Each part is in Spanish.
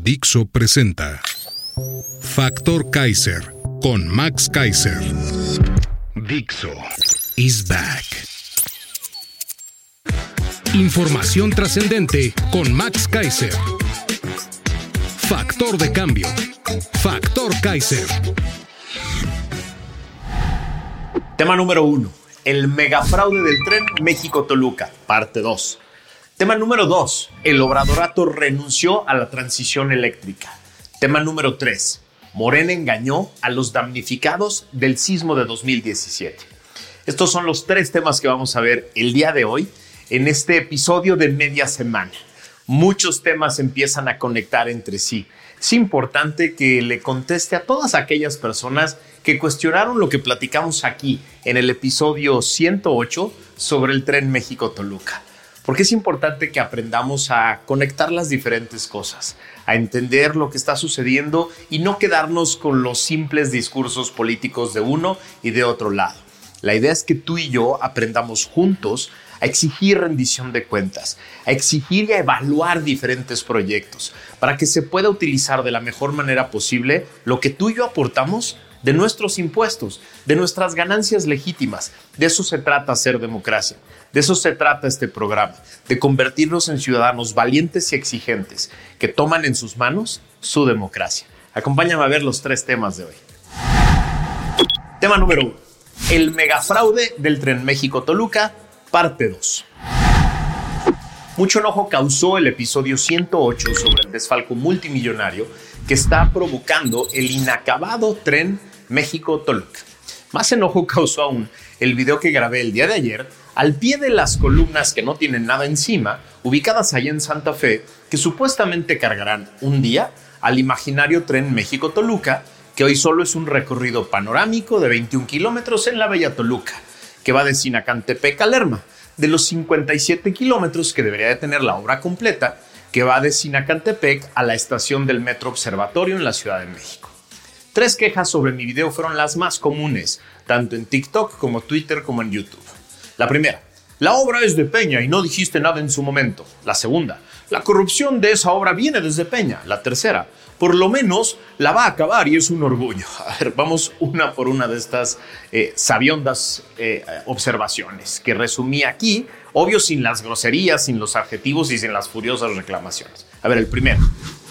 Dixo presenta Factor Kaiser con Max Kaiser. Dixo is back. Información trascendente con Max Kaiser. Factor de cambio. Factor Kaiser. Tema número uno. El megafraude del tren México-Toluca, parte 2. Tema número 2. El obradorato renunció a la transición eléctrica. Tema número 3. Morena engañó a los damnificados del sismo de 2017. Estos son los tres temas que vamos a ver el día de hoy en este episodio de media semana. Muchos temas empiezan a conectar entre sí. Es importante que le conteste a todas aquellas personas que cuestionaron lo que platicamos aquí en el episodio 108 sobre el tren México-Toluca. Porque es importante que aprendamos a conectar las diferentes cosas, a entender lo que está sucediendo y no quedarnos con los simples discursos políticos de uno y de otro lado. La idea es que tú y yo aprendamos juntos a exigir rendición de cuentas, a exigir y a evaluar diferentes proyectos para que se pueda utilizar de la mejor manera posible lo que tú y yo aportamos de nuestros impuestos, de nuestras ganancias legítimas. De eso se trata hacer democracia. De eso se trata este programa, de convertirnos en ciudadanos valientes y exigentes que toman en sus manos su democracia. Acompáñame a ver los tres temas de hoy. Tema número uno. El megafraude del tren México-Toluca, parte 2. Mucho enojo causó el episodio 108 sobre el desfalco multimillonario que está provocando el inacabado tren México-Toluca. Más enojo causó aún el video que grabé el día de ayer al pie de las columnas que no tienen nada encima, ubicadas allá en Santa Fe, que supuestamente cargarán un día al imaginario tren México-Toluca, que hoy solo es un recorrido panorámico de 21 kilómetros en la Bella Toluca, que va de Sinacantepec a Lerma, de los 57 kilómetros que debería de tener la obra completa, que va de Sinacantepec a la estación del Metro Observatorio en la Ciudad de México. Tres quejas sobre mi video fueron las más comunes, tanto en TikTok como Twitter como en YouTube. La primera, la obra es de Peña y no dijiste nada en su momento. La segunda, la corrupción de esa obra viene desde Peña. La tercera, por lo menos la va a acabar y es un orgullo. A ver, vamos una por una de estas eh, sabiondas eh, observaciones que resumí aquí, obvio sin las groserías, sin los adjetivos y sin las furiosas reclamaciones. A ver, el primero,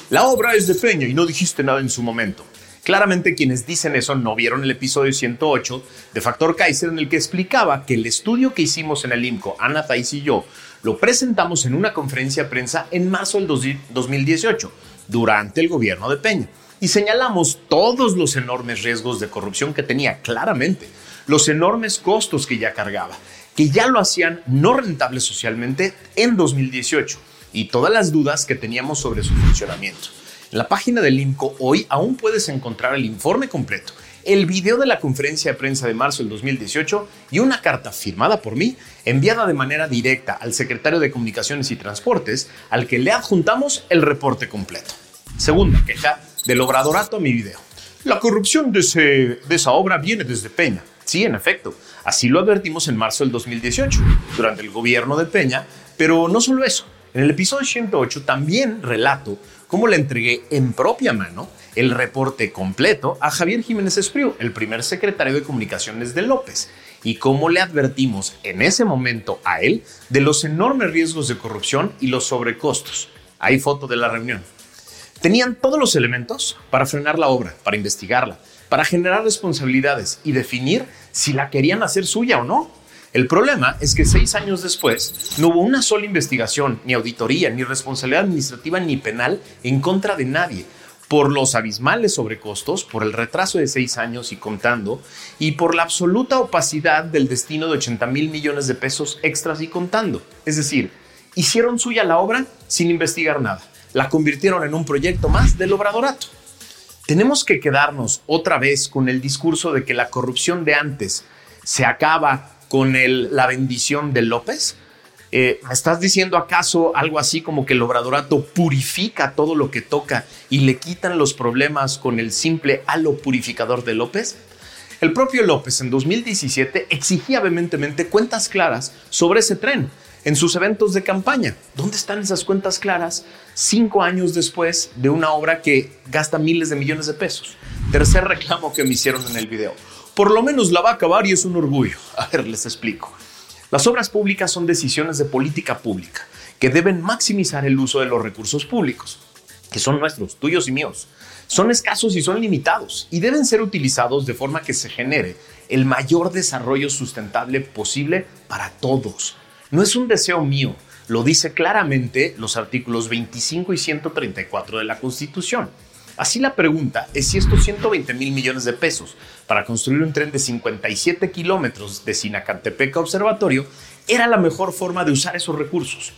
la obra es de Peña y no dijiste nada en su momento. Claramente quienes dicen eso no vieron el episodio 108 de Factor Kaiser en el que explicaba que el estudio que hicimos en el IMCO, Ana Thais y yo, lo presentamos en una conferencia de prensa en marzo del 2018, durante el gobierno de Peña, y señalamos todos los enormes riesgos de corrupción que tenía claramente, los enormes costos que ya cargaba, que ya lo hacían no rentable socialmente en 2018, y todas las dudas que teníamos sobre su funcionamiento. En la página del INCO hoy aún puedes encontrar el informe completo, el video de la conferencia de prensa de marzo del 2018 y una carta firmada por mí enviada de manera directa al secretario de Comunicaciones y Transportes al que le adjuntamos el reporte completo. Segunda queja del obradorato a mi video. La corrupción de, de esa obra viene desde Peña. Sí, en efecto, así lo advertimos en marzo del 2018, durante el gobierno de Peña, pero no solo eso. En el episodio 108 también relato cómo le entregué en propia mano el reporte completo a Javier Jiménez Espriu, el primer secretario de Comunicaciones de López, y cómo le advertimos en ese momento a él de los enormes riesgos de corrupción y los sobrecostos. Hay foto de la reunión. Tenían todos los elementos para frenar la obra, para investigarla, para generar responsabilidades y definir si la querían hacer suya o no. El problema es que seis años después no hubo una sola investigación, ni auditoría, ni responsabilidad administrativa, ni penal en contra de nadie por los abismales sobrecostos, por el retraso de seis años y contando, y por la absoluta opacidad del destino de 80 mil millones de pesos extras y contando. Es decir, hicieron suya la obra sin investigar nada. La convirtieron en un proyecto más del obradorato. Tenemos que quedarnos otra vez con el discurso de que la corrupción de antes se acaba con la bendición de López. Eh, ¿Me estás diciendo acaso algo así como que el obradorato purifica todo lo que toca y le quitan los problemas con el simple halo purificador de López? El propio López en 2017 exigía vehementemente cuentas claras sobre ese tren en sus eventos de campaña. ¿Dónde están esas cuentas claras cinco años después de una obra que gasta miles de millones de pesos? Tercer reclamo que me hicieron en el video. Por lo menos la va a acabar y es un orgullo. A ver, les explico. Las obras públicas son decisiones de política pública que deben maximizar el uso de los recursos públicos, que son nuestros, tuyos y míos son escasos y son limitados y deben ser utilizados de forma que se genere el mayor desarrollo sustentable posible para todos. No es un deseo mío, lo dice claramente los artículos 25 y 134 de la Constitución. Así la pregunta es si estos 120 mil millones de pesos para construir un tren de 57 kilómetros de Sinacantepec Observatorio era la mejor forma de usar esos recursos.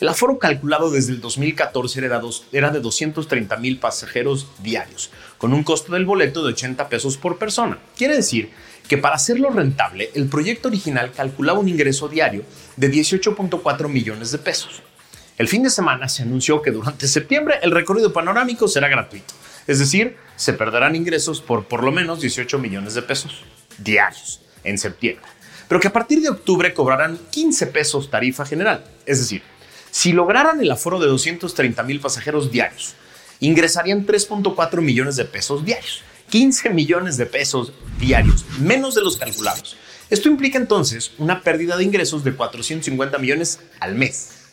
El aforo calculado desde el 2014 era, era de 230 mil pasajeros diarios, con un costo del boleto de 80 pesos por persona. Quiere decir que para hacerlo rentable, el proyecto original calculaba un ingreso diario de 18.4 millones de pesos. El fin de semana se anunció que durante septiembre el recorrido panorámico será gratuito, es decir, se perderán ingresos por por lo menos 18 millones de pesos diarios en septiembre, pero que a partir de octubre cobrarán 15 pesos tarifa general, es decir, si lograran el aforo de 230 mil pasajeros diarios, ingresarían 3.4 millones de pesos diarios. 15 millones de pesos diarios, menos de los calculados. Esto implica entonces una pérdida de ingresos de 450 millones al mes.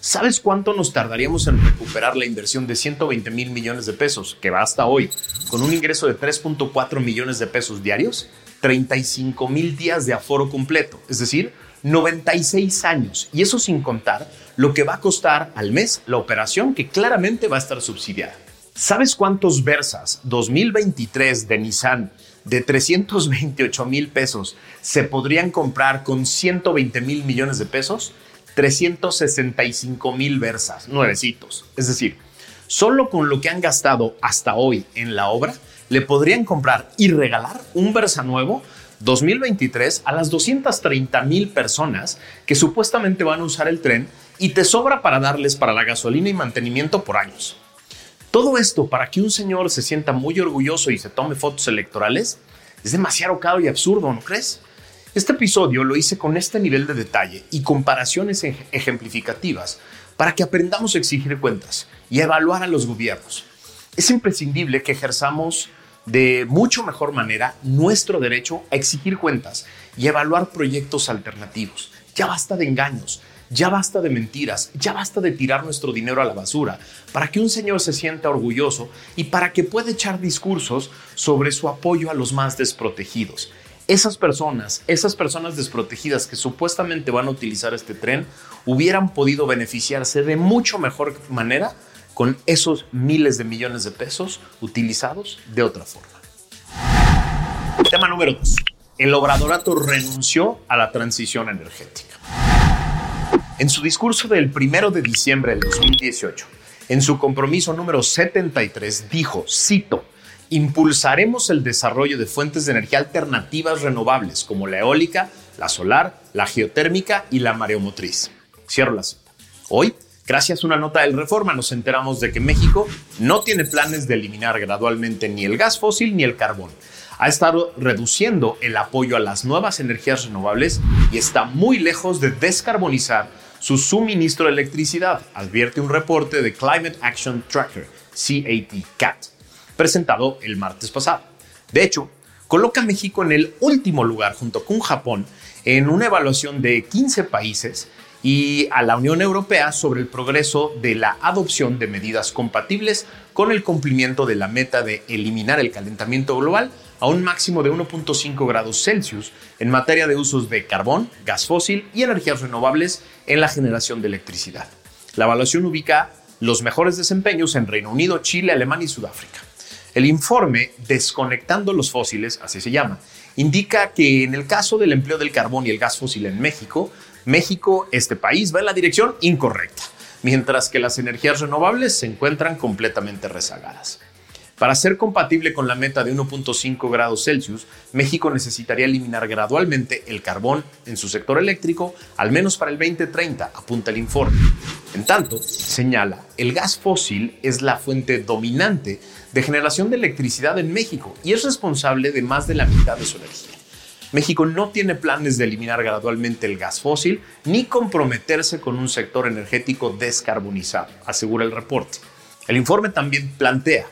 ¿Sabes cuánto nos tardaríamos en recuperar la inversión de 120 mil millones de pesos que va hasta hoy con un ingreso de 3.4 millones de pesos diarios? 35 mil días de aforo completo, es decir, 96 años. Y eso sin contar lo que va a costar al mes la operación que claramente va a estar subsidiada. ¿Sabes cuántos Versas 2023 de Nissan de 328 mil pesos se podrían comprar con 120 mil millones de pesos? 365 mil Versas, nuevecitos. Es decir, solo con lo que han gastado hasta hoy en la obra, le podrían comprar y regalar un Versa nuevo 2023 a las 230 mil personas que supuestamente van a usar el tren y te sobra para darles para la gasolina y mantenimiento por años. Todo esto para que un señor se sienta muy orgulloso y se tome fotos electorales es demasiado caro y absurdo, ¿no crees? Este episodio lo hice con este nivel de detalle y comparaciones ejemplificativas para que aprendamos a exigir cuentas y a evaluar a los gobiernos. Es imprescindible que ejerzamos de mucho mejor manera nuestro derecho a exigir cuentas y evaluar proyectos alternativos. Ya basta de engaños, ya basta de mentiras, ya basta de tirar nuestro dinero a la basura para que un señor se sienta orgulloso y para que pueda echar discursos sobre su apoyo a los más desprotegidos. Esas personas, esas personas desprotegidas que supuestamente van a utilizar este tren, hubieran podido beneficiarse de mucho mejor manera con esos miles de millones de pesos utilizados de otra forma. Tema número 2. El obradorato renunció a la transición energética. En su discurso del 1 de diciembre del 2018, en su compromiso número 73, dijo, cito, impulsaremos el desarrollo de fuentes de energía alternativas renovables como la eólica, la solar, la geotérmica y la mareomotriz. Cierro la cita. Hoy, Gracias a una nota del Reforma nos enteramos de que México no tiene planes de eliminar gradualmente ni el gas fósil ni el carbón. Ha estado reduciendo el apoyo a las nuevas energías renovables y está muy lejos de descarbonizar su suministro de electricidad, advierte un reporte de Climate Action Tracker, CAT, presentado el martes pasado. De hecho, coloca a México en el último lugar junto con Japón en una evaluación de 15 países y a la Unión Europea sobre el progreso de la adopción de medidas compatibles con el cumplimiento de la meta de eliminar el calentamiento global a un máximo de 1.5 grados Celsius en materia de usos de carbón, gas fósil y energías renovables en la generación de electricidad. La evaluación ubica los mejores desempeños en Reino Unido, Chile, Alemania y Sudáfrica. El informe Desconectando los fósiles, así se llama, indica que en el caso del empleo del carbón y el gas fósil en México, México, este país, va en la dirección incorrecta, mientras que las energías renovables se encuentran completamente rezagadas. Para ser compatible con la meta de 1.5 grados Celsius, México necesitaría eliminar gradualmente el carbón en su sector eléctrico, al menos para el 2030, apunta el informe. En tanto, señala, el gas fósil es la fuente dominante de generación de electricidad en México y es responsable de más de la mitad de su energía. México no tiene planes de eliminar gradualmente el gas fósil ni comprometerse con un sector energético descarbonizado, asegura el reporte. El informe también plantea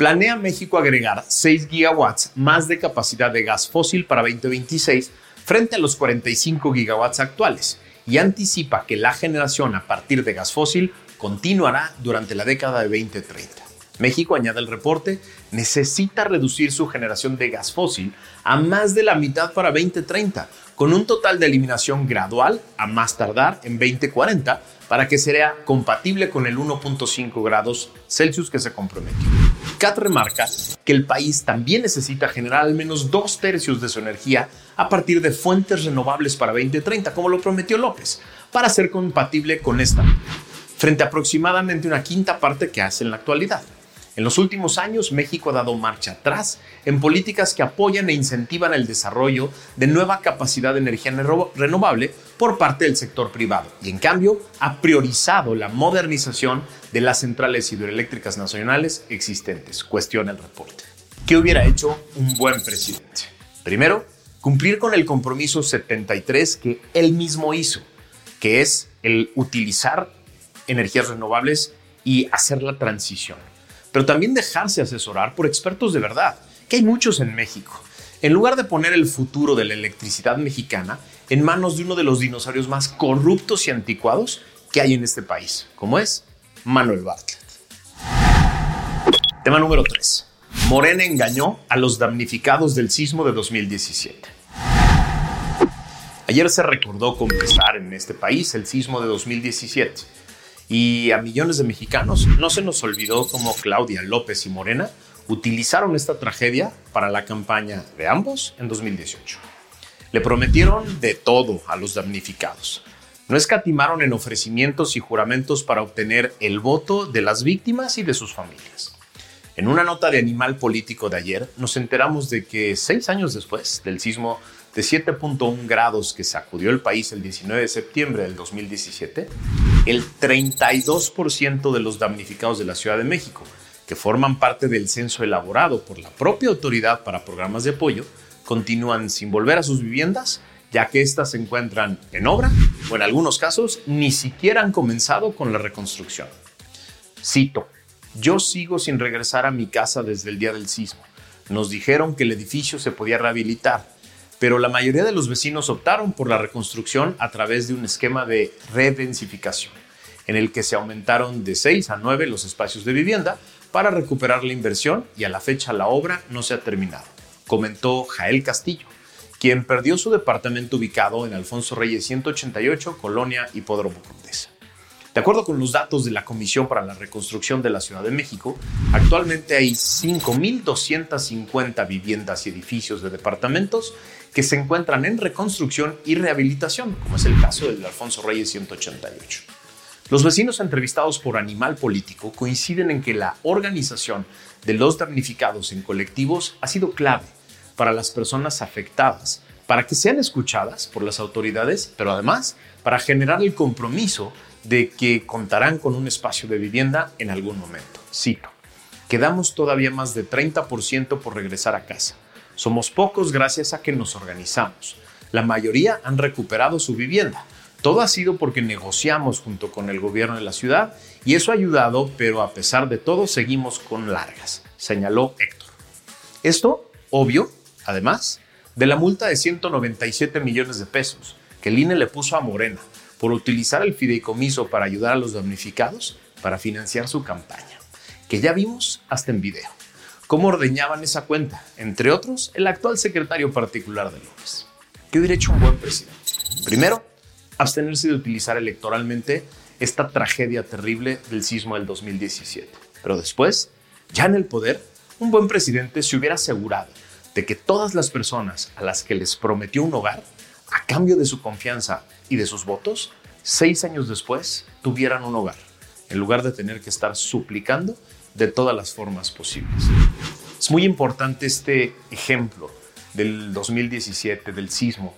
Planea México agregar 6 gigawatts más de capacidad de gas fósil para 2026 frente a los 45 gigawatts actuales y anticipa que la generación a partir de gas fósil continuará durante la década de 2030. México, añade el reporte, necesita reducir su generación de gas fósil a más de la mitad para 2030, con un total de eliminación gradual a más tardar en 2040 para que sea compatible con el 1.5 grados Celsius que se comprometió. CAT remarca que el país también necesita generar al menos dos tercios de su energía a partir de fuentes renovables para 2030, como lo prometió López, para ser compatible con esta, frente a aproximadamente una quinta parte que hace en la actualidad. En los últimos años, México ha dado marcha atrás en políticas que apoyan e incentivan el desarrollo de nueva capacidad de energía renovable por parte del sector privado y, en cambio, ha priorizado la modernización de las centrales hidroeléctricas nacionales existentes, cuestiona el reporte. ¿Qué hubiera hecho un buen presidente? Primero, cumplir con el compromiso 73 que él mismo hizo, que es el utilizar energías renovables y hacer la transición pero también dejarse asesorar por expertos de verdad, que hay muchos en México. En lugar de poner el futuro de la electricidad mexicana en manos de uno de los dinosaurios más corruptos y anticuados que hay en este país, como es Manuel Bartlett. Tema número 3. Morena engañó a los damnificados del sismo de 2017. Ayer se recordó comenzar en este país el sismo de 2017 y a millones de mexicanos no se nos olvidó cómo Claudia López y Morena utilizaron esta tragedia para la campaña de ambos en 2018. Le prometieron de todo a los damnificados. No escatimaron en ofrecimientos y juramentos para obtener el voto de las víctimas y de sus familias. En una nota de Animal Político de ayer, nos enteramos de que seis años después del sismo de 7.1 grados que sacudió el país el 19 de septiembre del 2017, el 32% de los damnificados de la Ciudad de México, que forman parte del censo elaborado por la propia autoridad para programas de apoyo, continúan sin volver a sus viviendas, ya que éstas se encuentran en obra o en algunos casos ni siquiera han comenzado con la reconstrucción. Cito, yo sigo sin regresar a mi casa desde el día del sismo. Nos dijeron que el edificio se podía rehabilitar pero la mayoría de los vecinos optaron por la reconstrucción a través de un esquema de redensificación, en el que se aumentaron de 6 a 9 los espacios de vivienda para recuperar la inversión y a la fecha la obra no se ha terminado, comentó Jael Castillo, quien perdió su departamento ubicado en Alfonso Reyes 188, Colonia Hipódromo Condesa. De acuerdo con los datos de la Comisión para la Reconstrucción de la Ciudad de México, actualmente hay 5.250 viviendas y edificios de departamentos que se encuentran en reconstrucción y rehabilitación, como es el caso del Alfonso Reyes 188. Los vecinos entrevistados por Animal Político coinciden en que la organización de los damnificados en colectivos ha sido clave para las personas afectadas, para que sean escuchadas por las autoridades, pero además para generar el compromiso de que contarán con un espacio de vivienda en algún momento. Cito, quedamos todavía más de 30% por regresar a casa. Somos pocos gracias a que nos organizamos. La mayoría han recuperado su vivienda. Todo ha sido porque negociamos junto con el gobierno de la ciudad y eso ha ayudado, pero a pesar de todo seguimos con largas, señaló Héctor. Esto, obvio, además, de la multa de 197 millones de pesos que el INE le puso a Morena por utilizar el fideicomiso para ayudar a los damnificados para financiar su campaña, que ya vimos hasta en video cómo ordeñaban esa cuenta, entre otros el actual secretario particular de López. ¿Qué hubiera hecho un buen presidente? Primero, abstenerse de utilizar electoralmente esta tragedia terrible del sismo del 2017. Pero después, ya en el poder, un buen presidente se hubiera asegurado de que todas las personas a las que les prometió un hogar a cambio de su confianza y de sus votos, seis años después tuvieran un hogar, en lugar de tener que estar suplicando de todas las formas posibles. Es muy importante este ejemplo del 2017, del sismo,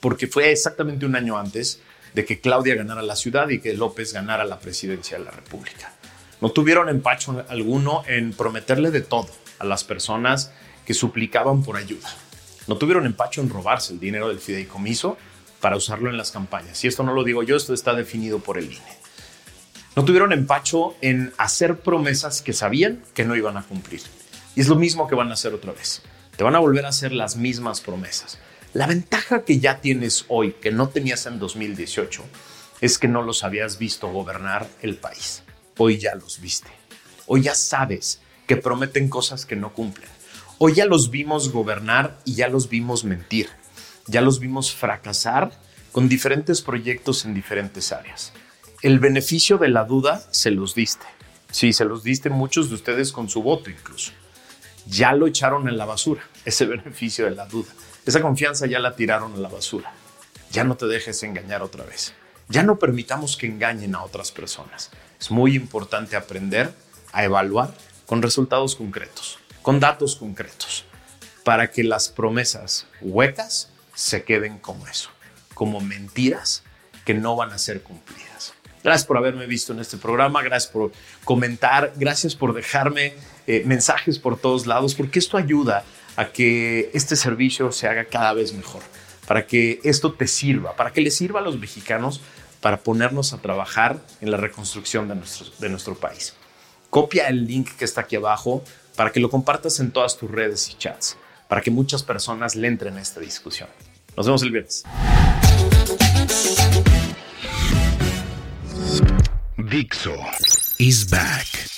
porque fue exactamente un año antes de que Claudia ganara la ciudad y que López ganara la presidencia de la República. No tuvieron empacho alguno en prometerle de todo a las personas que suplicaban por ayuda. No tuvieron empacho en robarse el dinero del fideicomiso para usarlo en las campañas. Y esto no lo digo yo, esto está definido por el INE. No tuvieron empacho en hacer promesas que sabían que no iban a cumplir. Y es lo mismo que van a hacer otra vez. Te van a volver a hacer las mismas promesas. La ventaja que ya tienes hoy, que no tenías en 2018, es que no los habías visto gobernar el país. Hoy ya los viste. Hoy ya sabes que prometen cosas que no cumplen. Hoy ya los vimos gobernar y ya los vimos mentir. Ya los vimos fracasar con diferentes proyectos en diferentes áreas. El beneficio de la duda se los diste. Sí, se los diste muchos de ustedes con su voto incluso. Ya lo echaron en la basura, ese beneficio de la duda. Esa confianza ya la tiraron a la basura. Ya no te dejes engañar otra vez. Ya no permitamos que engañen a otras personas. Es muy importante aprender a evaluar con resultados concretos con datos concretos, para que las promesas huecas se queden como eso, como mentiras que no van a ser cumplidas. Gracias por haberme visto en este programa, gracias por comentar, gracias por dejarme eh, mensajes por todos lados, porque esto ayuda a que este servicio se haga cada vez mejor, para que esto te sirva, para que le sirva a los mexicanos para ponernos a trabajar en la reconstrucción de nuestro, de nuestro país. Copia el link que está aquí abajo, para que lo compartas en todas tus redes y chats, para que muchas personas le entren a esta discusión. Nos vemos el viernes. Dixo is back.